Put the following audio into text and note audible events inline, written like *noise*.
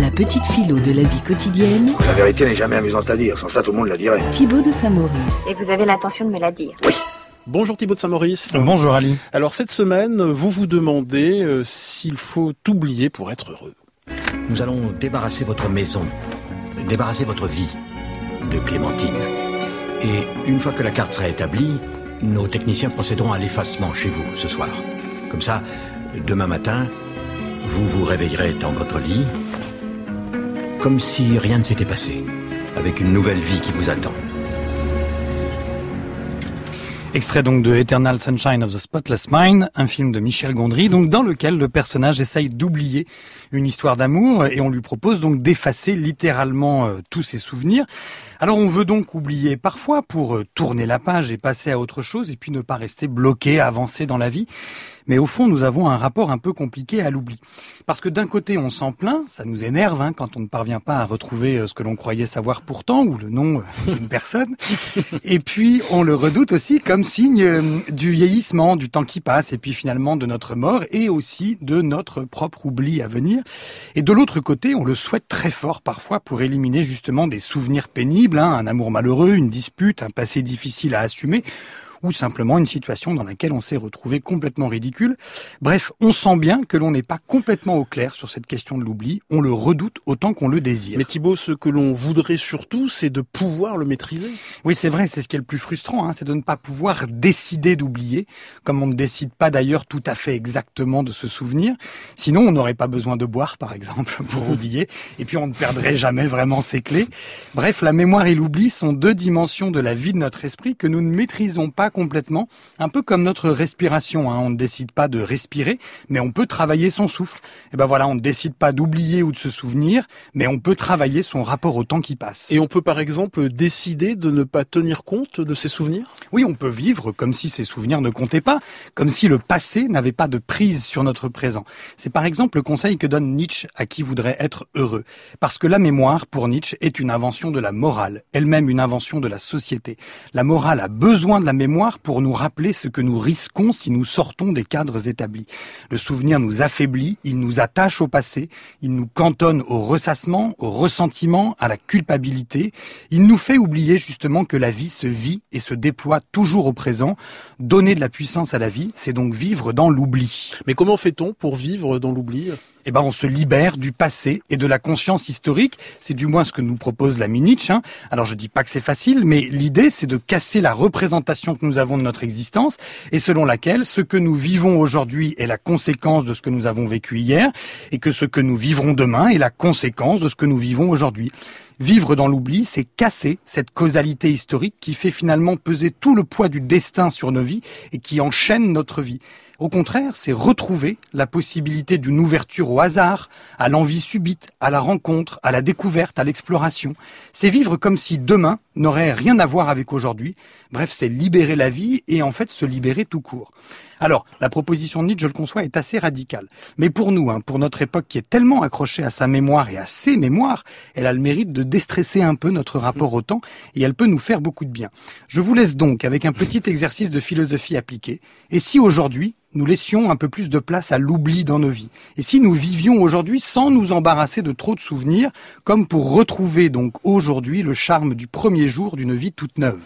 La petite philo de la vie quotidienne. La vérité n'est jamais amusante à dire, sans ça tout le monde la dirait. Thibaut de Saint-Maurice. Et vous avez l'intention de me la dire Oui. Bonjour Thibaut de Saint-Maurice. Bonjour Ali. Alors cette semaine, vous vous demandez euh, s'il faut oublier pour être heureux. Nous allons débarrasser votre maison, débarrasser votre vie de Clémentine. Et une fois que la carte sera établie, nos techniciens procéderont à l'effacement chez vous ce soir. Comme ça, demain matin, vous vous réveillerez dans votre lit, comme si rien ne s'était passé, avec une nouvelle vie qui vous attend. Extrait donc de Eternal Sunshine of the Spotless Mind, un film de Michel Gondry, donc dans lequel le personnage essaye d'oublier une histoire d'amour et on lui propose donc d'effacer littéralement euh, tous ses souvenirs. Alors on veut donc oublier parfois pour euh, tourner la page et passer à autre chose et puis ne pas rester bloqué, avancer dans la vie. Mais au fond, nous avons un rapport un peu compliqué à l'oubli. Parce que d'un côté, on s'en plaint, ça nous énerve hein, quand on ne parvient pas à retrouver euh, ce que l'on croyait savoir pourtant, ou le nom d'une *laughs* personne. Et puis, on le redoute aussi comme signe du vieillissement, du temps qui passe, et puis finalement de notre mort, et aussi de notre propre oubli à venir. Et de l'autre côté, on le souhaite très fort parfois pour éliminer justement des souvenirs pénibles, hein, un amour malheureux, une dispute, un passé difficile à assumer ou simplement une situation dans laquelle on s'est retrouvé complètement ridicule. Bref, on sent bien que l'on n'est pas complètement au clair sur cette question de l'oubli. On le redoute autant qu'on le désire. Mais Thibaut, ce que l'on voudrait surtout, c'est de pouvoir le maîtriser. Oui, c'est vrai, c'est ce qui est le plus frustrant, hein, c'est de ne pas pouvoir décider d'oublier, comme on ne décide pas d'ailleurs tout à fait exactement de se souvenir. Sinon, on n'aurait pas besoin de boire, par exemple, *laughs* pour oublier, et puis on ne perdrait jamais vraiment ses clés. Bref, la mémoire et l'oubli sont deux dimensions de la vie de notre esprit que nous ne maîtrisons pas complètement, un peu comme notre respiration. Hein. On ne décide pas de respirer, mais on peut travailler son souffle. Et ben voilà, on ne décide pas d'oublier ou de se souvenir, mais on peut travailler son rapport au temps qui passe. Et on peut par exemple décider de ne pas tenir compte de ses souvenirs? Oui, on peut vivre comme si ces souvenirs ne comptaient pas, comme si le passé n'avait pas de prise sur notre présent. C'est par exemple le conseil que donne Nietzsche à qui voudrait être heureux. Parce que la mémoire, pour Nietzsche, est une invention de la morale, elle-même une invention de la société. La morale a besoin de la mémoire pour nous rappeler ce que nous risquons si nous sortons des cadres établis. Le souvenir nous affaiblit, il nous attache au passé, il nous cantonne au ressassement, au ressentiment, à la culpabilité. Il nous fait oublier justement que la vie se vit et se déploie toujours au présent. Donner de la puissance à la vie, c'est donc vivre dans l'oubli. Mais comment fait-on pour vivre dans l'oubli? Eh ben, on se libère du passé et de la conscience historique. C'est du moins ce que nous propose la Nietzsche. Hein. Alors, je dis pas que c'est facile, mais l'idée, c'est de casser la représentation que nous avons de notre existence et selon laquelle ce que nous vivons aujourd'hui est la conséquence de ce que nous avons vécu hier et que ce que nous vivrons demain est la conséquence de ce que nous vivons aujourd'hui. Vivre dans l'oubli, c'est casser cette causalité historique qui fait finalement peser tout le poids du destin sur nos vies et qui enchaîne notre vie. Au contraire, c'est retrouver la possibilité d'une ouverture au hasard, à l'envie subite, à la rencontre, à la découverte, à l'exploration. C'est vivre comme si demain n'aurait rien à voir avec aujourd'hui. Bref, c'est libérer la vie et en fait se libérer tout court. Alors, la proposition de Nietzsche, je le conçois, est assez radicale. Mais pour nous, hein, pour notre époque qui est tellement accrochée à sa mémoire et à ses mémoires, elle a le mérite de déstresser un peu notre rapport au temps et elle peut nous faire beaucoup de bien. Je vous laisse donc avec un petit exercice de philosophie appliquée. Et si aujourd'hui, nous laissions un peu plus de place à l'oubli dans nos vies. Et si nous vivions aujourd'hui sans nous embarrasser de trop de souvenirs, comme pour retrouver donc aujourd'hui le charme du premier jour d'une vie toute neuve?